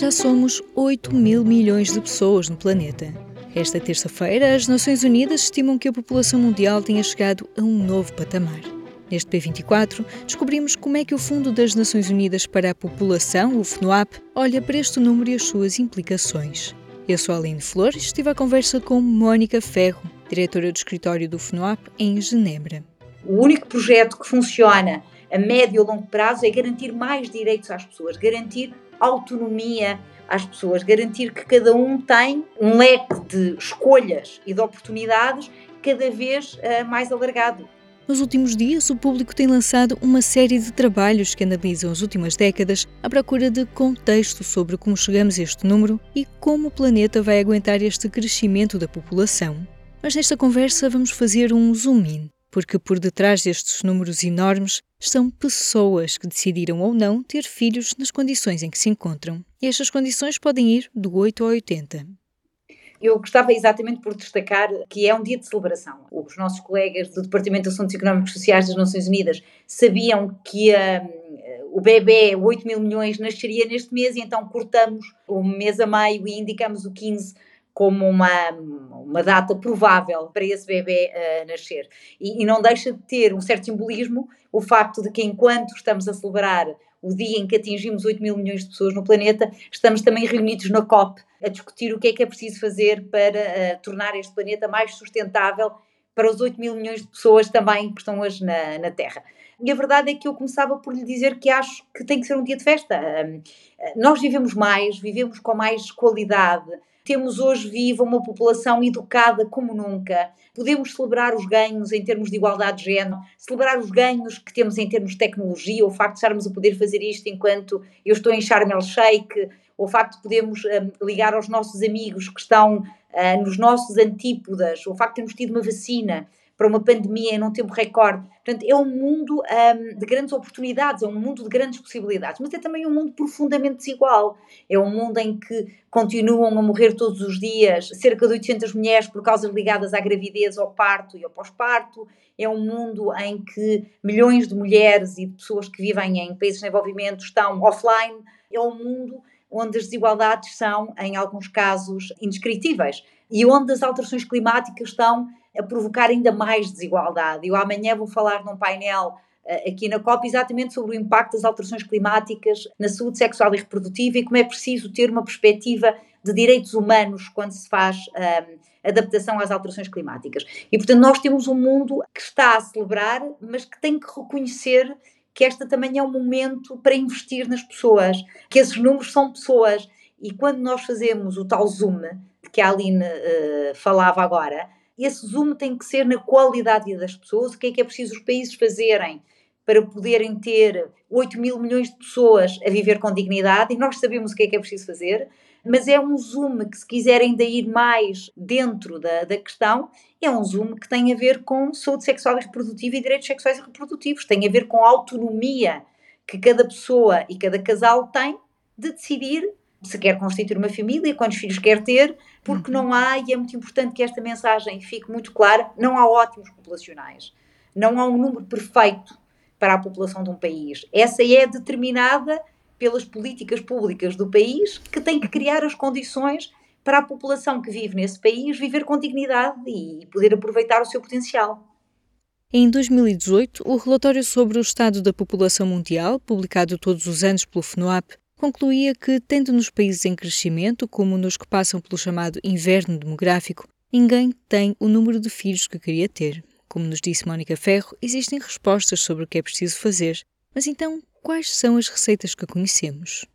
Já somos 8 mil milhões de pessoas no planeta. Esta terça-feira, as Nações Unidas estimam que a população mundial tenha chegado a um novo patamar. Neste P24, descobrimos como é que o Fundo das Nações Unidas para a População, o FNUAP, olha para este número e as suas implicações. Eu sou a Aline Flores e estive à conversa com Mónica Ferro, diretora do escritório do FNUAP em Genebra. O único projeto que funciona a médio e longo prazo é garantir mais direitos às pessoas, garantir autonomia às pessoas, garantir que cada um tem um leque de escolhas e de oportunidades cada vez uh, mais alargado. Nos últimos dias, o público tem lançado uma série de trabalhos que analisam as últimas décadas à procura de contexto sobre como chegamos a este número e como o planeta vai aguentar este crescimento da população. Mas nesta conversa vamos fazer um zoom in porque por detrás destes números enormes estão pessoas que decidiram ou não ter filhos nas condições em que se encontram. E estas condições podem ir do 8 ao 80. Eu gostava exatamente por destacar que é um dia de celebração. Os nossos colegas do Departamento de Assuntos Económicos e Sociais das Nações Unidas sabiam que uh, o bebê, 8 mil milhões, nasceria neste mês e então cortamos o mês a meio e indicamos o 15 como uma, uma data provável para esse bebê uh, nascer. E, e, não deixa de ter um certo simbolismo o facto de que, enquanto estamos a celebrar o dia em que atingimos 8 mil milhões de pessoas no planeta, estamos também reunidos na COP a discutir o que é que é preciso fazer para uh, tornar este planeta mais sustentável para os 8 mil milhões de pessoas também que estão hoje na, na Terra. E a verdade é que eu começava por lhe dizer que acho que tem que ser um dia de festa. Nós vivemos mais, vivemos com mais qualidade, temos hoje viva uma população educada como nunca. Podemos celebrar os ganhos em termos de igualdade de género, celebrar os ganhos que temos em termos de tecnologia, o facto de estarmos a poder fazer isto enquanto eu estou em Sharm el Sheikh, o facto de podermos um, ligar aos nossos amigos que estão uh, nos nossos antípodas, o facto de termos tido uma vacina para uma pandemia em um tempo recorde. Portanto, é um mundo um, de grandes oportunidades, é um mundo de grandes possibilidades, mas é também um mundo profundamente desigual. É um mundo em que continuam a morrer todos os dias cerca de 800 mulheres por causas ligadas à gravidez, ao parto e ao pós-parto. É um mundo em que milhões de mulheres e de pessoas que vivem em países em desenvolvimento estão offline. É um mundo onde as desigualdades são, em alguns casos, indescritíveis e onde as alterações climáticas estão a provocar ainda mais desigualdade. Eu amanhã vou falar num painel uh, aqui na COP exatamente sobre o impacto das alterações climáticas na saúde sexual e reprodutiva e como é preciso ter uma perspectiva de direitos humanos quando se faz uh, adaptação às alterações climáticas. E, portanto, nós temos um mundo que está a celebrar, mas que tem que reconhecer que esta também é um momento para investir nas pessoas, que esses números são pessoas. E quando nós fazemos o tal zoom, que a Aline uh, falava agora, esse zoom tem que ser na qualidade das pessoas, o que é que é preciso os países fazerem para poderem ter 8 mil milhões de pessoas a viver com dignidade, e nós sabemos o que é que é preciso fazer, mas é um zoom que, se quiserem ainda ir mais dentro da, da questão, é um zoom que tem a ver com saúde sexual e reprodutiva e direitos sexuais e reprodutivos, tem a ver com a autonomia que cada pessoa e cada casal tem de decidir se quer constituir uma família, quantos filhos quer ter, porque uhum. não há, e é muito importante que esta mensagem fique muito clara, não há ótimos populacionais. Não há um número perfeito para a população de um país. Essa é determinada pelas políticas públicas do país, que têm que criar as condições para a população que vive nesse país viver com dignidade e poder aproveitar o seu potencial. Em 2018, o relatório sobre o estado da população mundial, publicado todos os anos pelo FNUAP, concluía que, tendo nos países em crescimento, como nos que passam pelo chamado inverno demográfico, ninguém tem o número de filhos que queria ter. Como nos disse Mónica Ferro, existem respostas sobre o que é preciso fazer. Mas então, quais são as receitas que conhecemos?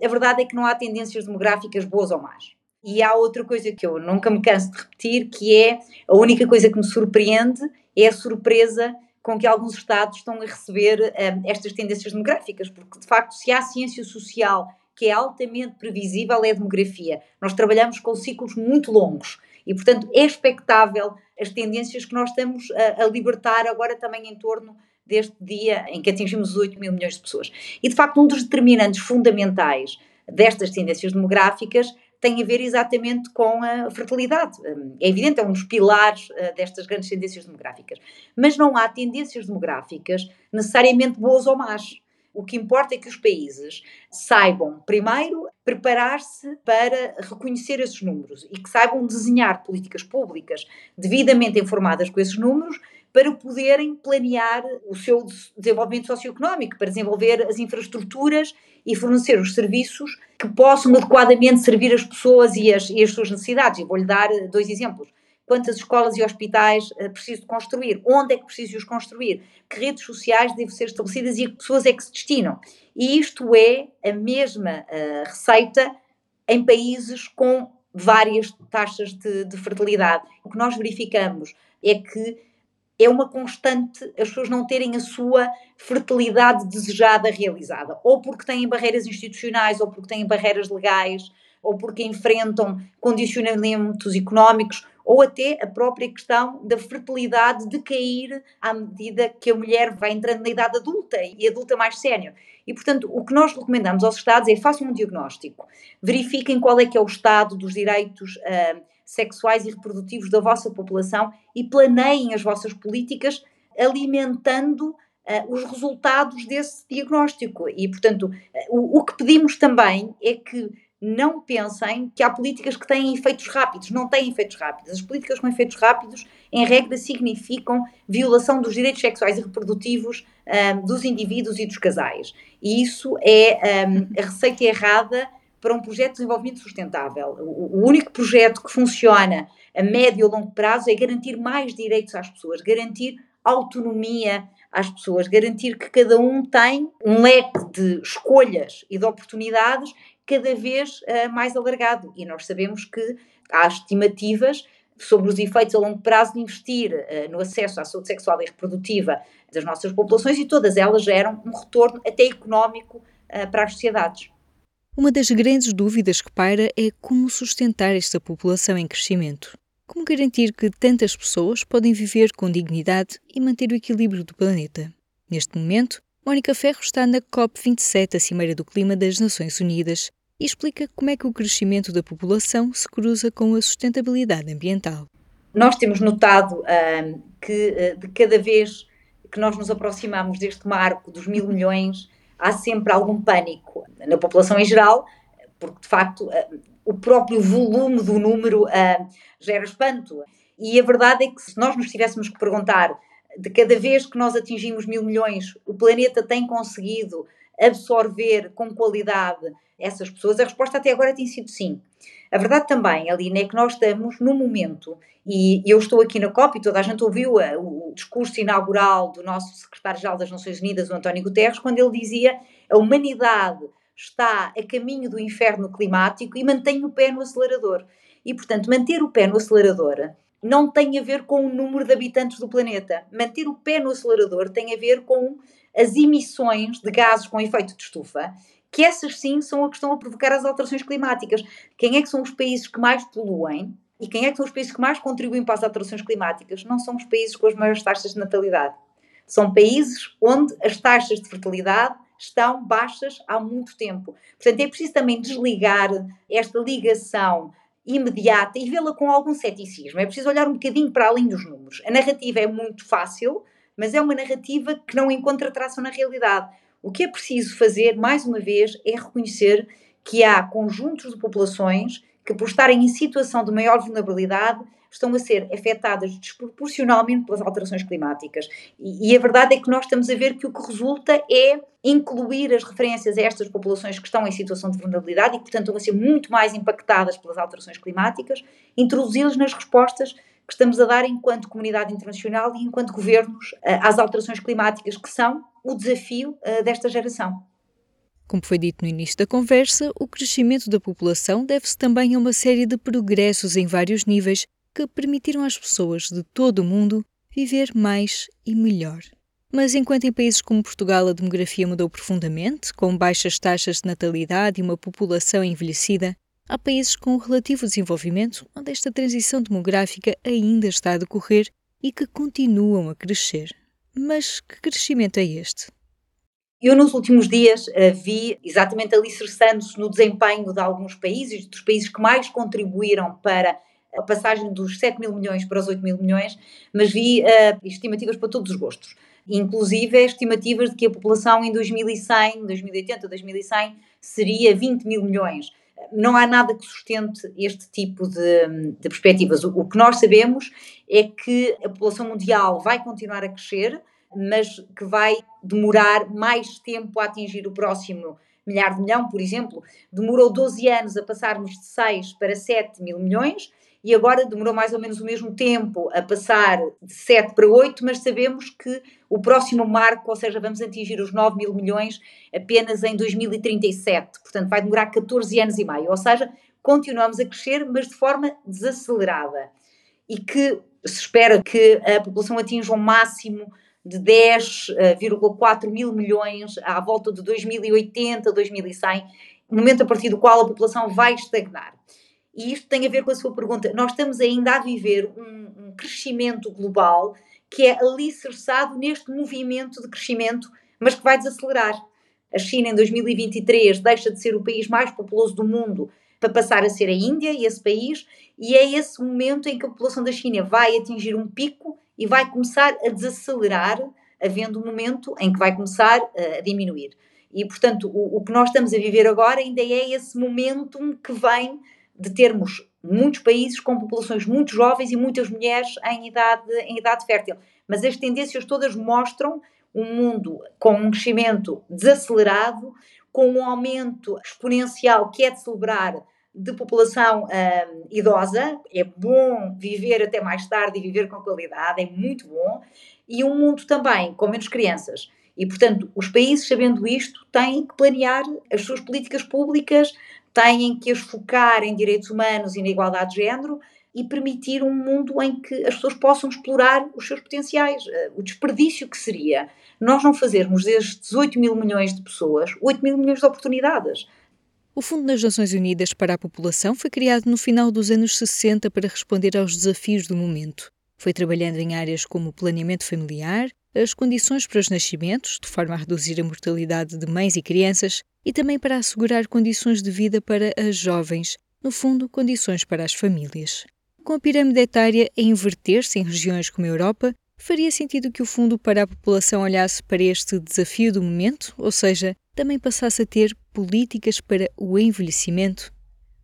A verdade é que não há tendências demográficas boas ou más. E há outra coisa que eu nunca me canso de repetir, que é a única coisa que me surpreende é a surpresa com que alguns Estados estão a receber um, estas tendências demográficas, porque de facto, se há ciência social que é altamente previsível, é a demografia. Nós trabalhamos com ciclos muito longos e, portanto, é expectável as tendências que nós estamos a, a libertar agora também em torno deste dia em que atingimos os 8 mil milhões de pessoas. E, de facto, um dos determinantes fundamentais destas tendências demográficas tem a ver exatamente com a fertilidade. É evidente, é um dos pilares uh, destas grandes tendências demográficas. Mas não há tendências demográficas necessariamente boas ou más. O que importa é que os países saibam, primeiro, preparar-se para reconhecer esses números e que saibam desenhar políticas públicas devidamente informadas com esses números para poderem planear o seu desenvolvimento socioeconómico, para desenvolver as infraestruturas e fornecer os serviços que possam adequadamente servir as pessoas e as, e as suas necessidades. E vou-lhe dar dois exemplos quantas escolas e hospitais uh, preciso construir, onde é que preciso os construir, que redes sociais devem ser estabelecidas e que pessoas é que se destinam. E isto é a mesma uh, receita em países com várias taxas de, de fertilidade. O que nós verificamos é que é uma constante as pessoas não terem a sua fertilidade desejada realizada, ou porque têm barreiras institucionais, ou porque têm barreiras legais, ou porque enfrentam condicionamentos económicos, ou até a própria questão da fertilidade de cair à medida que a mulher vai entrando na idade adulta e adulta mais sénior. E, portanto, o que nós recomendamos aos Estados é façam um diagnóstico, verifiquem qual é que é o estado dos direitos uh, sexuais e reprodutivos da vossa população e planeiem as vossas políticas alimentando Uh, os resultados desse diagnóstico. E, portanto, uh, o, o, que pedimos também é que não pensem que há políticas que têm efeitos rápidos. Não têm efeitos rápidos. As políticas com efeitos rápidos, em regra, significam violação dos direitos sexuais e reprodutivos um, dos indivíduos e dos casais. E isso é um, a receita errada para um projeto de desenvolvimento sustentável. O, único projeto que funciona a médio ou longo prazo é garantir mais direitos às pessoas, garantir autonomia às pessoas, garantir que cada um tem um leque de escolhas e de oportunidades cada vez uh, mais alargado. E nós sabemos que há estimativas sobre os efeitos a longo prazo de investir uh, no acesso à saúde sexual e reprodutiva das nossas populações e todas elas geram um retorno até económico uh, para as sociedades. Uma das grandes dúvidas que paira é como sustentar esta população em crescimento. Como garantir que tantas pessoas podem viver com dignidade e manter o equilíbrio do planeta? Neste momento, Mónica Ferro está na COP27, a Cimeira do Clima das Nações Unidas, e explica como é que o crescimento da população se cruza com a sustentabilidade ambiental. Nós temos notado que uh, de cada vez que nós nos aproximamos deste marco dos mil milhões, há sempre algum pânico na população em geral, porque de facto uh, o próprio volume do número gera espanto. E a verdade é que se nós nos tivéssemos que perguntar de cada vez que nós atingimos mil milhões, o planeta tem conseguido absorver com qualidade essas pessoas? A resposta até agora tem sido sim. A verdade também, Aline, é que nós estamos no momento, e eu estou aqui na COP e toda a gente ouviu a, o discurso inaugural do nosso secretário-geral das Nações Unidas, o António Guterres, quando ele dizia a humanidade está a caminho do inferno climático e mantém o pé no acelerador. E, portanto, manter o pé no acelerador não tem a ver com o número de habitantes do planeta. Manter o pé no acelerador tem a ver com as emissões de gases com efeito de estufa, que essas sim são a que estão a provocar as alterações climáticas. Quem é que são os países que mais poluem e quem é que são os países que mais contribuem para as alterações climáticas? Não são os países com as maiores taxas de natalidade. São países onde as taxas de fertilidade estão baixas há muito tempo. Portanto, é preciso também desligar esta ligação imediata e vê-la com algum ceticismo. É preciso olhar um bocadinho para além dos números. A narrativa é muito fácil, mas é uma narrativa que não encontra tração na realidade. O que é preciso fazer, mais uma vez, é reconhecer que há conjuntos de populações que, por estarem em situação de maior vulnerabilidade, estão a ser afetadas desproporcionalmente pelas alterações climáticas. E, e, a verdade é que nós estamos a ver que o que resulta é incluir as referências a estas populações que estão em situação de vulnerabilidade e, portanto, estão a ser muito mais impactadas pelas alterações climáticas, introduzi-las nas respostas que estamos a dar enquanto comunidade internacional e enquanto governos eh, às alterações climáticas, que são o desafio eh, desta geração. Como foi dito no início da conversa, o crescimento da população deve-se também a uma série de progressos em vários níveis que permitiram às pessoas de todo o mundo viver mais e melhor. Mas enquanto em países como Portugal a demografia mudou profundamente, com baixas taxas de natalidade e uma população envelhecida, há países com relativo desenvolvimento onde esta transição demográfica ainda está a decorrer e que continuam a crescer. Mas que crescimento é este? Eu, nos últimos dias, uh, vi exatamente alicerçando-se no desempenho de alguns países, dos países que mais contribuíram para a passagem dos 7 mil milhões para os 8 mil milhões, mas vi uh, estimativas para todos os gostos. inclusive estimativas de que a população em 2100, 2080, 2100 seria 20 mil milhões. Não há nada que sustente este tipo de, de perspectivas. O, o que nós sabemos é que a população mundial vai continuar a crescer, mas que vai demorar mais tempo a atingir o próximo milhar de milhão, por exemplo. Demorou 12 anos a passarmos de 6 para 7 mil milhões e agora demorou mais ou menos o mesmo tempo a passar de 7 para 8, mas sabemos que o próximo marco, ou seja, vamos atingir os 9 mil milhões apenas em 2037. Portanto, vai demorar 14 anos e meio. Ou seja, continuamos a crescer, mas de forma desacelerada. E que se espera que a população atinja um máximo de 10,4 mil milhões à volta de 2080, 2100, momento a partir do qual a população vai estagnar. E isto tem a ver com a sua pergunta. Nós estamos ainda a viver um, um crescimento global que é alicerçado neste movimento de crescimento, mas que vai desacelerar. A China, em 2023, deixa de ser o país mais populoso do mundo para passar a ser a Índia e esse país, e é esse momento em que a população da China vai atingir um pico e vai começar a desacelerar, havendo um momento em que vai começar a diminuir. E, portanto, o, o que nós estamos a viver agora ainda é esse momento que vem de termos muitos países com populações muito jovens e muitas mulheres em idade, em idade fértil. Mas as tendências todas mostram um mundo com um crescimento desacelerado, com um aumento exponencial que é de celebrar de população hum, idosa. É bom viver até mais tarde e viver com qualidade, é muito bom. E um mundo também com menos crianças. E, portanto, os países, sabendo isto, têm que planear as suas políticas públicas têm que as focar em direitos humanos e na igualdade de género e permitir um mundo em que as pessoas possam explorar os seus potenciais. Eh, o desperdício que seria nós não fazermos destes 8 mil milhões de pessoas 8 mil milhões de oportunidades. O Fundo das Nações Unidas para a População foi criado no final dos anos 60 para responder aos desafios do momento. Foi trabalhando em áreas como planeamento familiar, as condições para os nascimentos, de forma a reduzir a mortalidade de mães e crianças, e também para assegurar condições de vida para as jovens, no fundo, condições para as famílias. Com a pirâmide etária a inverter-se em regiões como a Europa, faria sentido que o Fundo para a População olhasse para este desafio do momento, ou seja, também passasse a ter políticas para o envelhecimento?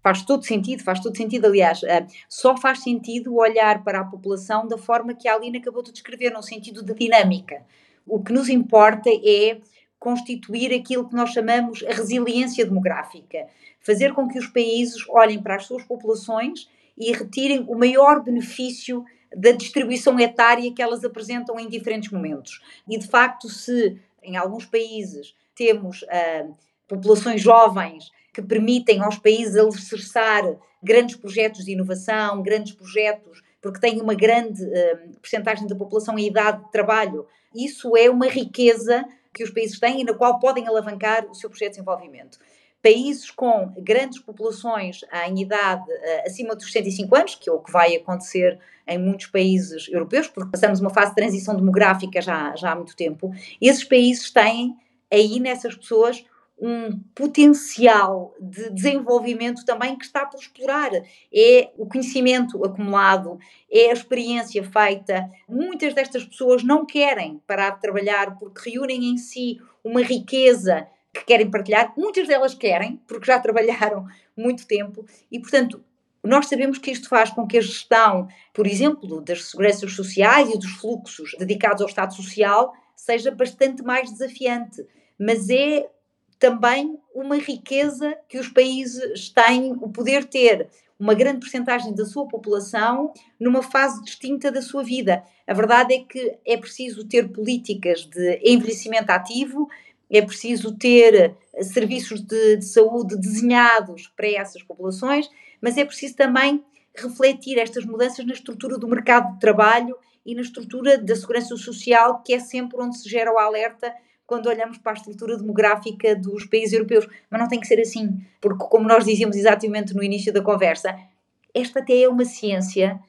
Faz todo sentido, faz todo sentido. Aliás, eh, só faz sentido olhar para a população da forma que a Aline acabou de descrever, no sentido de dinâmica. O que nos importa é constituir aquilo que nós chamamos a resiliência demográfica, fazer com que os países olhem para as suas populações e retirem o maior benefício da distribuição etária que elas apresentam em diferentes momentos. E de facto, se em alguns países temos uh, populações jovens que permitem aos países alicerçar grandes projetos de inovação, grandes projetos, porque têm uma grande uh, percentagem da população em idade de trabalho, isso é uma riqueza que os países têm e na qual podem alavancar o seu projeto de desenvolvimento. Países com grandes populações em idade uh, acima dos 65 anos, que é o que vai acontecer em muitos países europeus, porque passamos uma fase de transição demográfica já, já há muito tempo, esses países têm aí nessas pessoas um potencial de desenvolvimento também que está por explorar. É o conhecimento acumulado, é a experiência feita. Muitas destas pessoas não querem parar de trabalhar porque reúnem em si uma riqueza que querem partilhar. Muitas delas querem, porque já trabalharam muito tempo e, portanto, nós sabemos que isto faz com que a gestão, por exemplo, das seguranças sociais e dos fluxos dedicados ao Estado Social seja bastante mais desafiante. Mas é também uma riqueza que os países têm o poder ter uma grande porcentagem da sua população numa fase distinta da sua vida. A verdade é que é preciso ter políticas de envelhecimento ativo, é preciso ter serviços de, de saúde desenhados para essas populações, mas é preciso também refletir estas mudanças na estrutura do mercado de trabalho e na estrutura da segurança social, que é sempre onde se gera o alerta quando olhamos para a estrutura demográfica dos países europeus. Mas não tem que ser assim, porque, como nós dizíamos exatamente no início da conversa, esta até é uma ciência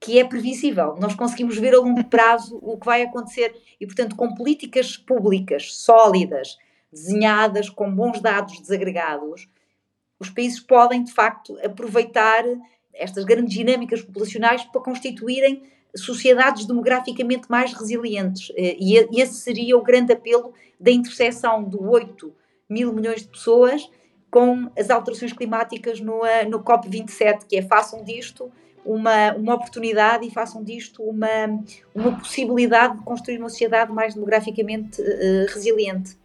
que é previsível. Nós conseguimos ver a longo prazo o que vai acontecer e, portanto, com políticas públicas sólidas, desenhadas com bons dados desagregados, os países podem, de facto, aproveitar estas grandes dinâmicas populacionais para constituírem sociedades demograficamente mais resilientes. Eh, e esse seria o grande apelo da interseção do 8 mil milhões de pessoas com as alterações climáticas no, eh, no COP27, que é façam disto uma, uma oportunidade e façam disto uma, uma possibilidade de construir uma sociedade mais demograficamente uh, resiliente.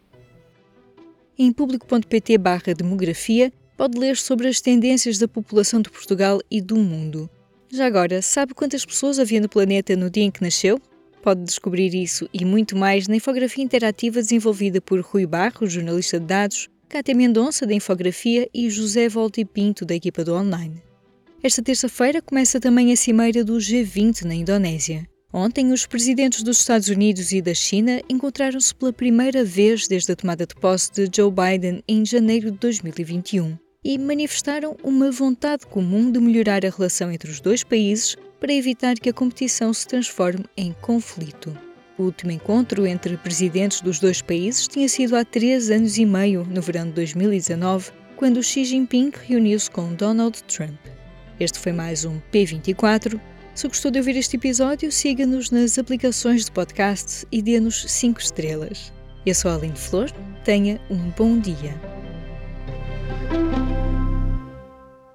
Em público.pt barra demografia pode ler sobre as tendências da população de Portugal e do mundo. Já agora, sabe quantas pessoas havia no planeta no dia em que nasceu? Pode descobrir isso e muito mais na infografia interativa desenvolvida por Rui Barros, jornalista de dados, Cátia Mendonça, da Infografia, e José Volti Pinto, da equipa do Online. Esta terça-feira começa também a cimeira do G20 na Indonésia. Ontem, os presidentes dos Estados Unidos e da China encontraram-se pela primeira vez desde a tomada de posse de Joe Biden em janeiro de 2021 e manifestaram uma vontade comum de melhorar a relação entre os dois países para evitar que a competição se transforme em conflito. O último encontro entre presidentes dos dois países tinha sido há três anos e meio, no verão de 2019, quando Xi Jinping reuniu-se com Donald Trump. Este foi mais um P24. Se gostou de ouvir este episódio, siga-nos nas aplicações de podcast e dê-nos 5 estrelas. Eu sou a Aline Flor, tenha um bom dia.